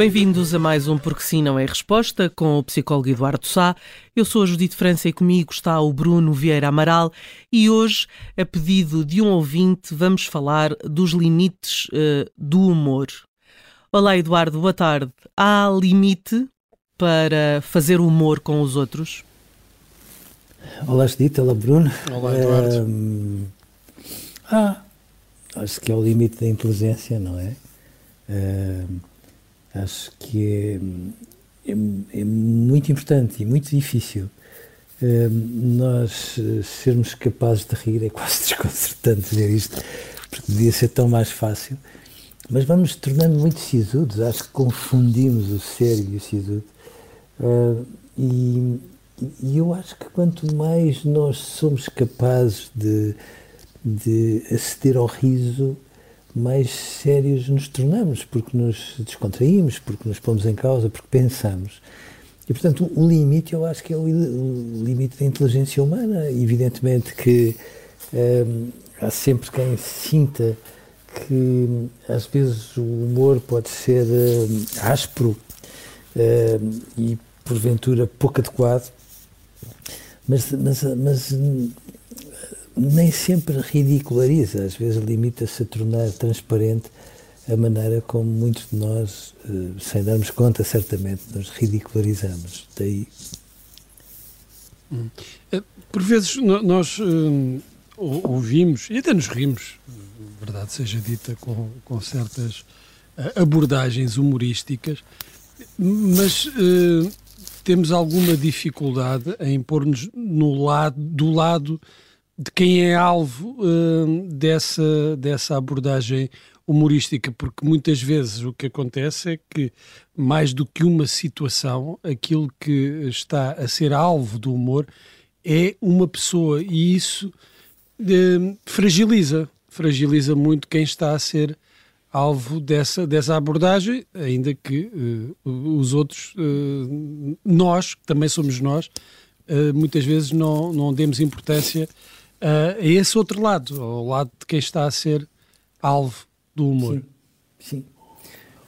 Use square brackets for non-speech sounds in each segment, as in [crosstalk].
Bem-vindos a mais um Porque Sim Não é Resposta com o psicólogo Eduardo Sá. Eu sou a Judite França e comigo está o Bruno Vieira Amaral e hoje, a pedido de um ouvinte, vamos falar dos limites uh, do humor. Olá Eduardo, boa tarde. Há limite para fazer humor com os outros? Olá Judite, olá Bruno. Olá Eduardo. ah, acho que é o limite da inteligência, não é? Acho que é, é, é muito importante e muito difícil uh, nós uh, sermos capazes de rir. É quase [laughs] desconcertante dizer isto, porque podia ser tão mais fácil. Mas vamos tornando muito sisudos. Acho que confundimos o sério e o sisudo. Uh, e, e, eu acho que quanto mais nós somos capazes de, de aceder ao riso, mais sérios nos tornamos, porque nos descontraímos, porque nos pomos em causa, porque pensamos. E, portanto, o limite, eu acho que é o, limite da inteligência humana. Evidentemente que hum, há sempre quem sinta que, às vezes, o humor pode ser hum, áspero hum, e, porventura, pouco adequado, mas, mas, mas nem sempre ridiculariza, às vezes limita-se a tornar transparente a maneira como muitos de nós, eh, sem darmos conta, certamente, nos ridicularizamos. Daí. Hum. Eh, por vezes nós uh, ouvimos e até nos rimos, verdade seja dita, com, com certas abordagens humorísticas, mas temos alguma dificuldade em pôr-nos no lado, do lado de quem é alvo uh, dessa, dessa abordagem humorística, porque muitas vezes o que acontece é que, mais do que uma situação, aquilo que está a ser alvo do humor é uma pessoa e isso uh, fragiliza, fragiliza muito quem está a ser alvo dessa, dessa abordagem, ainda que uh, os outros, nós, que também somos nós, muitas vezes não, não demos importância uh, a esse outro lado, ao lado de quem está a ser alvo do humor. Sim. sim.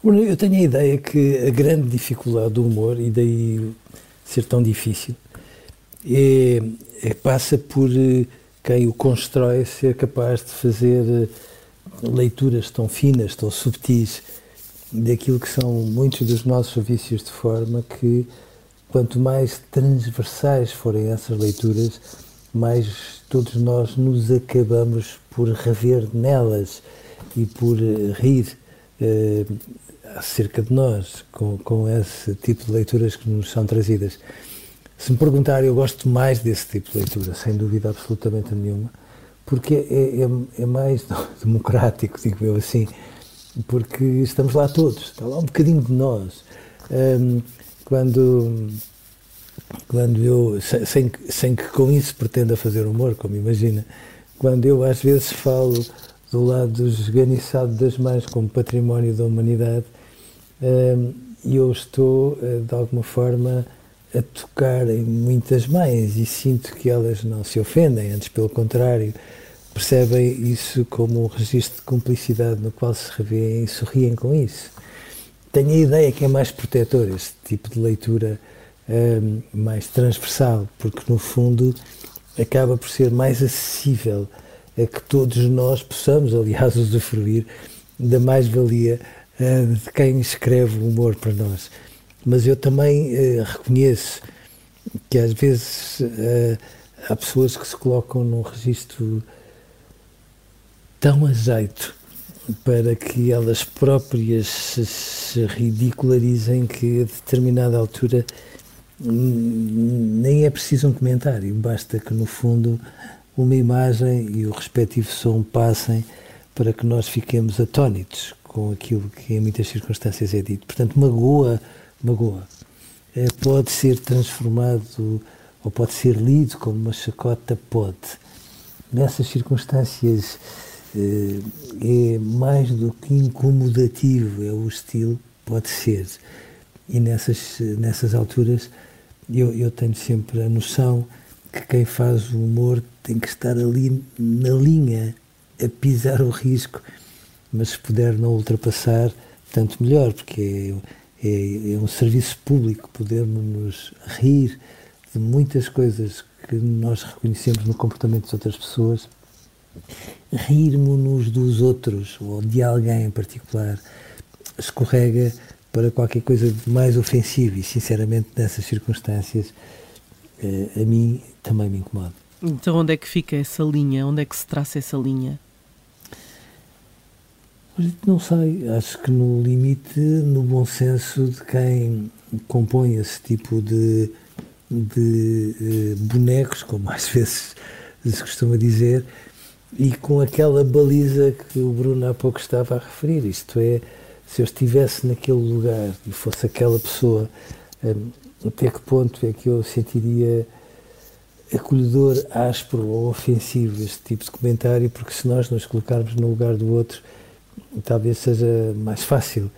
Eu tenho a ideia que a grande dificuldade do humor, e daí ser tão difícil, é, é passa por eh, quem o constrói ser capaz de fazer eh, leituras tão finas, tão subtis daquilo que são muitos dos nossos vícios de forma que quanto mais transversais forem essas leituras, mais todos nós nos acabamos por rever nelas e por eh, rir eh, acerca de nós com, com esse tipo de leituras que nos são trazidas. Se me perguntar, eu gosto mais desse tipo de leitura, sem dúvida absolutamente nenhuma, porque é, é, é mais [laughs] democrático, digo eu assim, porque estamos lá todos, está lá um bocadinho de nós. Um, quando quando eu, sem, sem que com isso pretenda fazer humor, como imagina, quando eu às vezes falo do lado esganiçado das mães como património da humanidade, hum, eu estou, eh, de alguma forma, a tocar em muitas mães e sinto que elas não se ofendem, antes pelo contrário, percebem isso como um registro de cumplicidade no qual se revêem e sorriem com isso. Tenho a ideia que é mais protetor este tipo de leitura um, mais transversal, porque no fundo acaba por ser mais acessível a que todos nós possamos, aliás, [laughs] usufruir da mais-valia uh, de quem escreve o humor para nós. Mas eu também uh, reconheço que às vezes uh, há pessoas que se colocam num registro tão a jeito para que elas próprias se ridicularizem que a determinada altura nem é preciso um comentário, basta que no fundo uma imagem e o respectivo som passem para que nós fiquemos atónitos com aquilo que em muitas circunstâncias é dito. Portanto, magoa, magoa. É, pode ser transformado ou pode ser lido como uma chacota, pode. Nessas circunstâncias é, é mais do que incomodativo, é o estilo, pode ser. E nessas, nessas alturas eu, eu tenho sempre a noção que quem faz o humor tem que estar ali na linha, a pisar o risco, mas se puder não ultrapassar, tanto melhor, porque é, é, é um serviço público podermos rir de muitas coisas que nós reconhecemos no comportamento das outras pessoas, rirmos-nos dos outros ou de alguém em particular escorrega para qualquer coisa mais ofensivo e, sinceramente, nessas circunstâncias, eh, a mim também me incomoda. Então, onde é que fica essa linha? Onde é que se traça essa linha? Não sei, acho que no limite, no bom senso de quem compõe esse tipo de, de uh, bonecos, como às [laughs] vezes se costuma dizer, e com aquela baliza que o Bruno há pouco estava a referir, isto é, se eu estivesse naquele lugar e fosse aquela pessoa, um, até que ponto é que eu sentiria acolhedor, áspero ou ofensivo este tipo de comentário, porque se nós nos colocarmos no lugar do outro, talvez seja mais fácil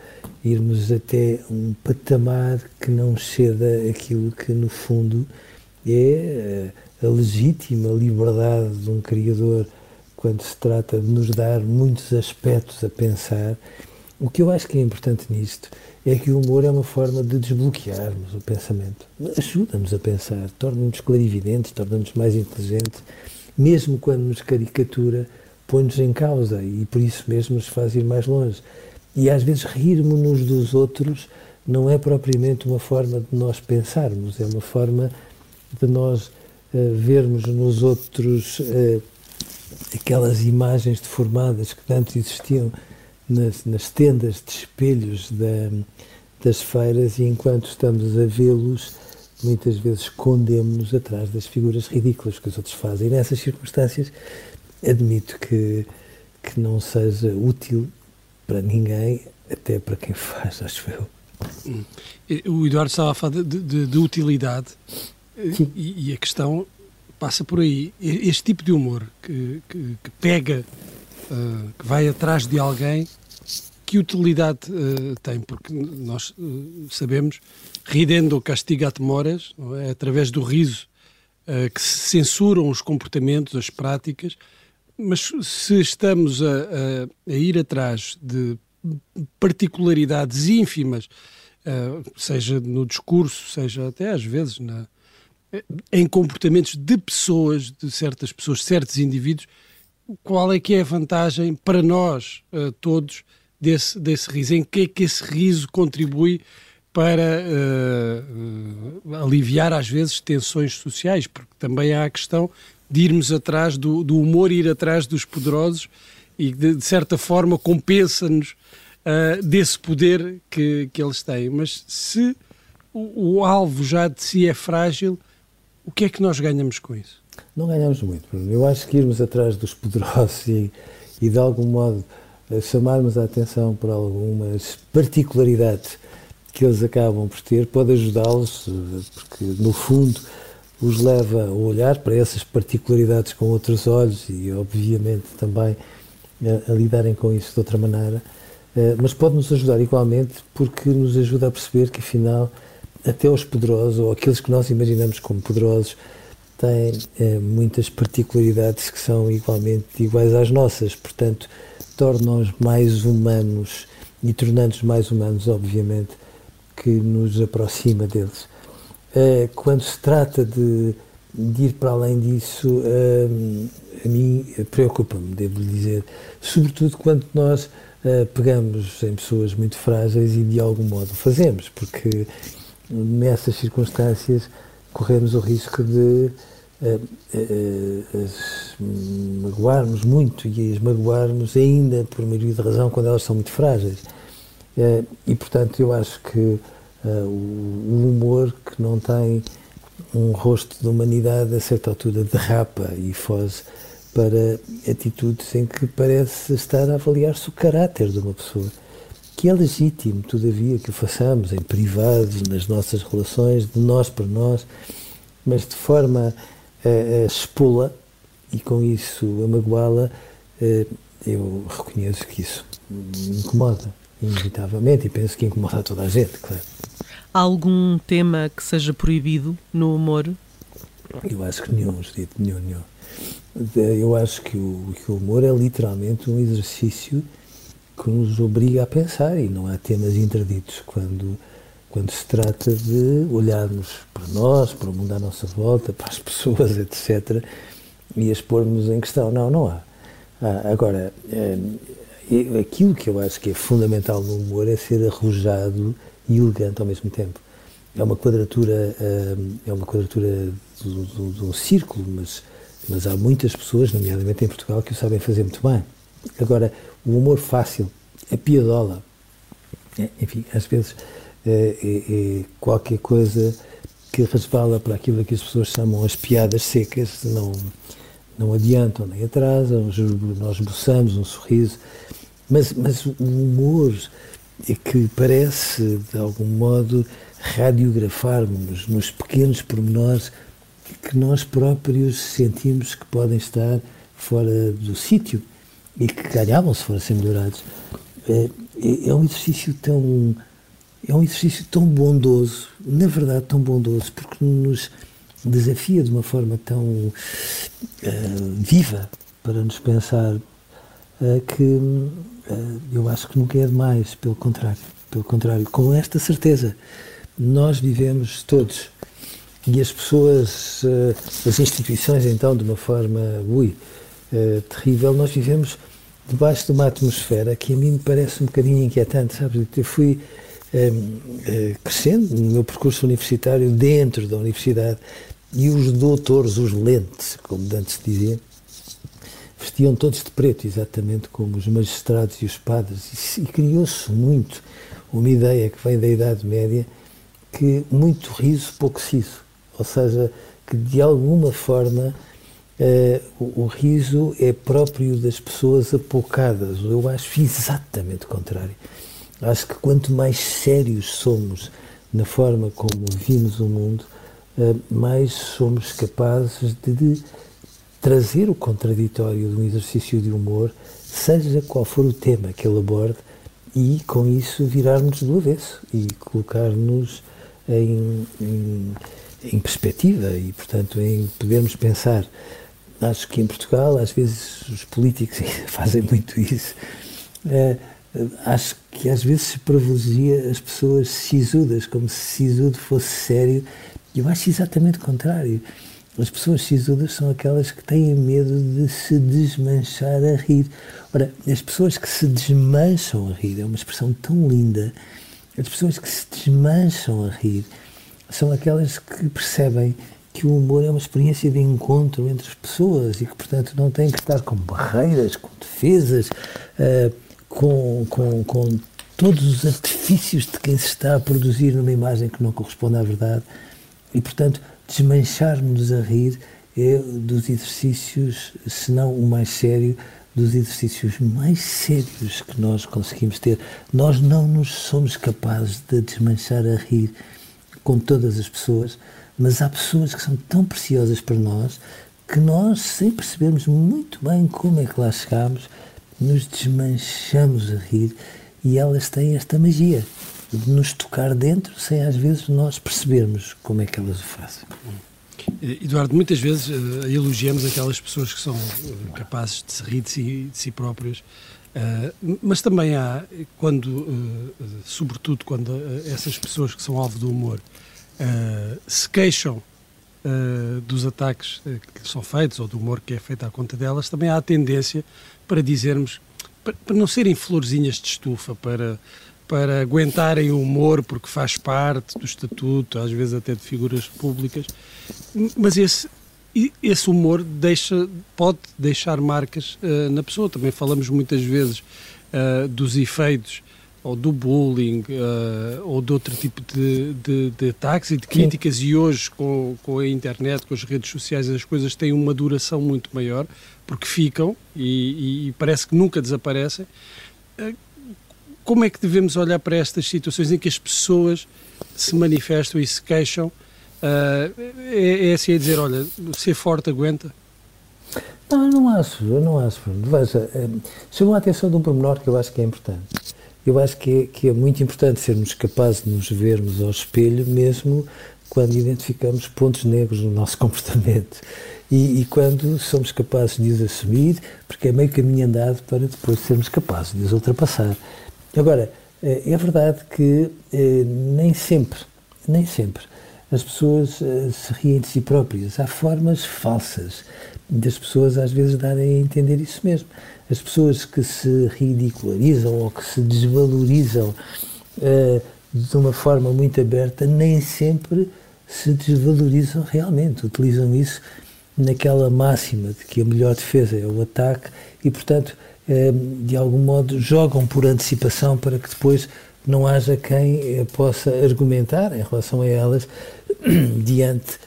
irmos até um patamar que não ceda aquilo que, no fundo, é a legítima liberdade de um Criador quando se trata de nos dar muitos aspectos a pensar. O que eu acho que é importante nisto é que o humor é uma forma de desbloquearmos o pensamento. Ajuda-nos a pensar, torna-nos clarividentes, torna-nos mais inteligentes, mesmo quando nos caricatura põe-nos em causa e por isso mesmo nos faz ir mais longe. E às vezes rirmos-nos dos outros não é propriamente uma forma de nós pensarmos, é uma forma de nós uh, vermos nos outros uh, aquelas imagens deformadas que tanto existiam nas, nas tendas de espelhos da, das feiras e enquanto estamos a vê-los, muitas vezes escondemos-nos atrás das figuras ridículas que os outros fazem. E nessas circunstâncias, admito que, que não seja útil para ninguém, até para quem faz, acho eu. O Eduardo estava a falar de, de, de utilidade e, e, a questão passa por aí. Este tipo de humor que, que, que pega, uh, que vai atrás de alguém, que utilidade uh, tem? Porque nós uh, sabemos, ridendo castigat mores, é? através do riso, que se censuram os comportamentos, as práticas, mas se estamos a, a, a ir atrás de particularidades ínfimas, seja no discurso, seja até às vezes na, em comportamentos de pessoas, de certas pessoas, certos indivíduos, qual é que é a vantagem para nós uh, todos desse, desse riso? Em que é que esse riso contribui para uh, aliviar às vezes tensões sociais? Porque também há a questão de irmos atrás do, do humor, ir atrás dos poderosos e de, de certa forma compensa-nos uh, desse poder que, que eles têm. Mas se o, o, alvo já de si é frágil, o que é que nós ganhamos com isso? Não ganhamos muito. Eu acho que irmos atrás dos poderosos [laughs] e, e de algum modo chamarmos a atenção para algumas particularidades que eles acabam por ter pode ajudá-los, porque no fundo os leva a olhar para essas particularidades com outros olhos e, obviamente, também a, a lidarem com isso de outra maneira. Uh, mas pode nos ajudar igualmente porque nos ajuda a perceber que, afinal, até os poderosos, ou aqueles que nós imaginamos como poderosos, têm uh, muitas particularidades que são igualmente iguais às nossas. Portanto, tornam-nos mais humanos e tornando-nos mais humanos, obviamente, que nos aproxima deles. Eh, quando se trata de, de, ir para além disso, eh, a mim preocupa-me, devo dizer. Sobretudo quando nós eh, pegamos em pessoas muito frágeis e de algum modo fazemos, porque nessas circunstâncias corremos o risco de as magoarmos muito e as magoarmos ainda por maioria de razão quando elas são muito frágeis. E, portanto, eu acho que o humor que não tem um rosto de humanidade a certa altura derrapa e foge para atitudes em que parece estar a avaliar-se o caráter de uma pessoa. Que é legítimo, todavia, que o façamos em privado, nas nossas relações, de nós para nós, mas de forma a, a expô-la e com isso a magoá-la, eh, eu reconheço que isso me incomoda, inevitavelmente, e penso que incomoda a toda a gente, claro. Há algum tema que seja proibido no humor? Eu acho que nenhum, Judito, nenhum, nenhum. Eu acho que o, que o humor é literalmente um exercício que nos obriga a pensar e não há temas interditos quando, quando se trata de olharmos para nós, para o mundo à nossa volta, para as [laughs] pessoas, etc. e expormos em questão. Não, não há. Agora, é, aquilo que eu acho que é fundamental no humor é ser arrojado e elegante ao mesmo tempo. É uma quadratura, ah, é uma quadratura de um círculo, mas mas há muitas pessoas, nomeadamente em Portugal, que o sabem fazer muito bem. Agora, o humor fácil, a piadola, é, enfim, às vezes é, é, é, qualquer coisa que resvala para aquilo que as pessoas chamam as piadas secas, não, não adiantam nem atrasam, nós esboçamos um sorriso, mas, mas o humor é que parece, de algum modo, radiografarmos nos pequenos pormenores que nós próprios sentimos que podem estar fora do sítio e que ganhavam se fossem melhorados. É, é, é, um exercício tão é um exercício tão bondoso, na verdade tão bondoso, porque nos desafia de uma forma tão uh, viva para nos pensar uh, que uh, eu acho que nunca é demais, pelo contrário, pelo contrário, com esta certeza, nós vivemos todos e as pessoas, as instituições, então, de uma forma, ui, eh, terrível, nós vivemos debaixo de uma atmosfera que a mim me parece um bocadinho inquietante, sabe? Eu fui eh, crescendo no meu percurso universitário dentro da universidade e os doutores, os lentes, como antes dizia, vestiam todos de preto, exatamente como os magistrados e os padres, e, e criou-se muito uma ideia que vem da Idade Média que muito riso, pouco siso ou seja, que de alguma forma uh, o, o, riso é próprio das pessoas apocadas. Eu acho exatamente o contrário. Acho que quanto mais sérios somos na forma como vimos o mundo, uh, mais somos capazes de, de trazer o contraditório de um exercício de humor, seja qual for o tema que ele aborde, e com isso virarmos do avesso e colocar-nos em, em em perspectiva e, portanto, em podermos pensar. Acho que em Portugal, às vezes, os políticos [laughs] fazem muito isso. É, acho que às vezes se privilegia as pessoas sisudas, como se sisudo fosse sério. Eu acho exatamente o contrário. As pessoas sisudas são aquelas que têm medo de se desmanchar a rir. Ora, as pessoas que se desmancham a rir é uma expressão tão linda. As pessoas que se desmancham a rir são aquelas que percebem que o humor é uma experiência de encontro entre as pessoas e que, portanto, não tem que estar com barreiras, com defesas, uh, com, com, com todos os artifícios de quem se está a produzir numa imagem que não corresponde à verdade. E, portanto, desmanchar-nos a rir é dos exercícios, se não o mais sério, dos exercícios mais sérios que nós conseguimos ter. Nós não nos somos capazes de desmanchar a rir com todas as pessoas, mas há pessoas que são tão preciosas para nós que nós, sem percebermos muito bem como é que lá chegamos, nos desmanchamos a rir e elas têm esta magia de nos tocar dentro sem às vezes nós percebermos como é que elas o fazem. Eduardo, muitas vezes uh, elogiamos aquelas pessoas que são uh, capazes de se rir de si, de si próprias, uh, mas também há, quando, sobretudo quando essas pessoas que são alvo do humor uh, se queixam uh, dos ataques eh, que são feitos ou do humor que é feito à conta delas, também há a tendência para dizermos, para, para não serem florzinhas de estufa, para, para aguentarem o humor porque faz parte do estatuto, às vezes até de figuras públicas, mas esse esse humor deixa, pode deixar marcas uh, na pessoa. Também falamos muitas vezes uh, dos efeitos ou do bullying uh, ou de outro tipo de, de, de ataques e de críticas Sim. e hoje com, com a internet, com as redes sociais as coisas têm uma duração muito maior porque ficam e, e parece que nunca desaparecem uh, como é que devemos olhar para estas situações em que as pessoas se manifestam e se queixam uh, é, é assim a dizer, olha, ser forte aguenta não, eu não acho, eu não acho. Veja, chamou a atenção de um pormenor que eu acho que é importante eu acho que é, que é muito importante sermos capazes de nos vermos ao espelho, mesmo quando identificamos pontos negros no nosso [laughs] comportamento. E, e, quando somos capazes de os assumir, porque é meio caminho andado para depois sermos capazes de os ultrapassar. Agora, eh, é verdade que eh, nem sempre, nem sempre, as pessoas eh, se riem de si próprias. Há formas falsas das pessoas às vezes darem a entender isso mesmo. As pessoas que se ridicularizam ou que se desvalorizam uh, de uma forma muito aberta nem sempre se desvalorizam realmente. Utilizam isso naquela máxima de que a melhor defesa é o ataque e, portanto, uh, de algum modo jogam por antecipação para que depois não haja quem uh, possa argumentar em relação a elas [clears throat] diante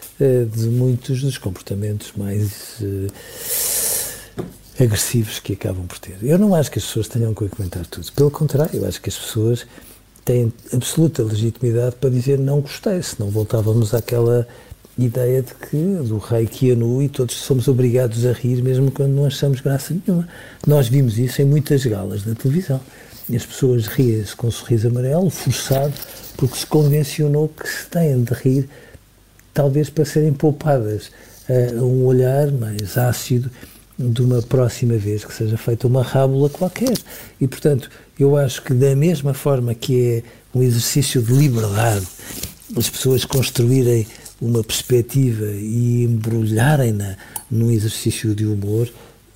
de muitos dos comportamentos mais agressivos que acabam por ter. Eu não acho que as pessoas tenham que aguentar tudo. Pelo contrário, eu acho que as pessoas têm absoluta legitimidade para dizer não gostei, senão voltávamos àquela ideia de que do rei que ia nu e todos somos obrigados a rir mesmo quando não achamos graça nenhuma. Nós vimos isso em muitas galas da televisão. E as pessoas riem-se com um sorriso amarelo, forçado, porque se convencionou que se têm de rir, talvez para serem poupadas a um olhar mais ácido de uma próxima vez que seja feita uma rábula qualquer. E, portanto, eu acho que da mesma forma que é um exercício de liberdade, as pessoas construírem uma perspectiva e embrulharem-na num exercício de humor,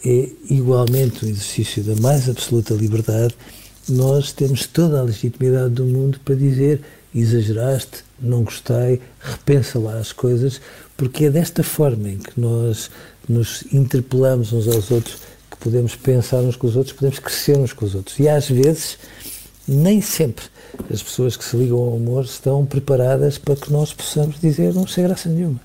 é igualmente um exercício da mais absoluta liberdade. Nós temos toda a legitimidade do mundo para dizer exageraste, não gostei, repensa lá as coisas, porque é desta forma em que nós nos interpelamos uns aos outros, que podemos pensar uns com os outros, podemos crescer uns com os outros. E às vezes, nem sempre, as pessoas que se ligam ao amor estão preparadas para que nós possamos dizer não sei graça nenhuma.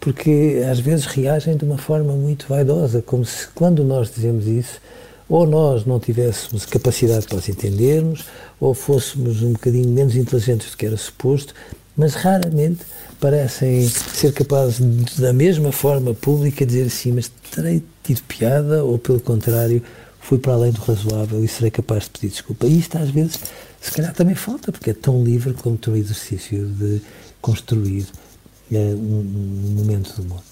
Porque às vezes reagem de uma forma muito vaidosa, como se quando nós dizemos isso, ou nós não tivéssemos capacidade para os entendermos, ou fôssemos um bocadinho menos inteligentes do que era suposto, mas raramente parecem ser capazes, de, da mesma forma pública, dizer assim, mas terei tido piada, ou pelo contrário, fui para além do razoável e serei capaz de pedir desculpa. E isto às vezes, se calhar também falta, porque é tão livre como o exercício de construir é, um, um momento de humor.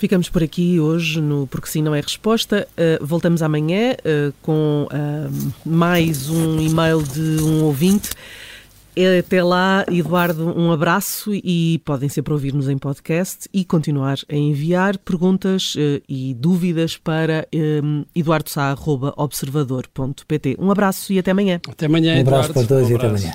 Ficamos por aqui hoje no Porque Sim Não É Resposta. Uh, voltamos amanhã uh, com uh, mais um e-mail de um ouvinte. Até lá, Eduardo, um abraço e podem sempre ouvir-nos em podcast e continuar a enviar perguntas e dúvidas para um, eduardosá.observador.pt. Um abraço e até amanhã. Até amanhã, Um abraço para todos um e até amanhã.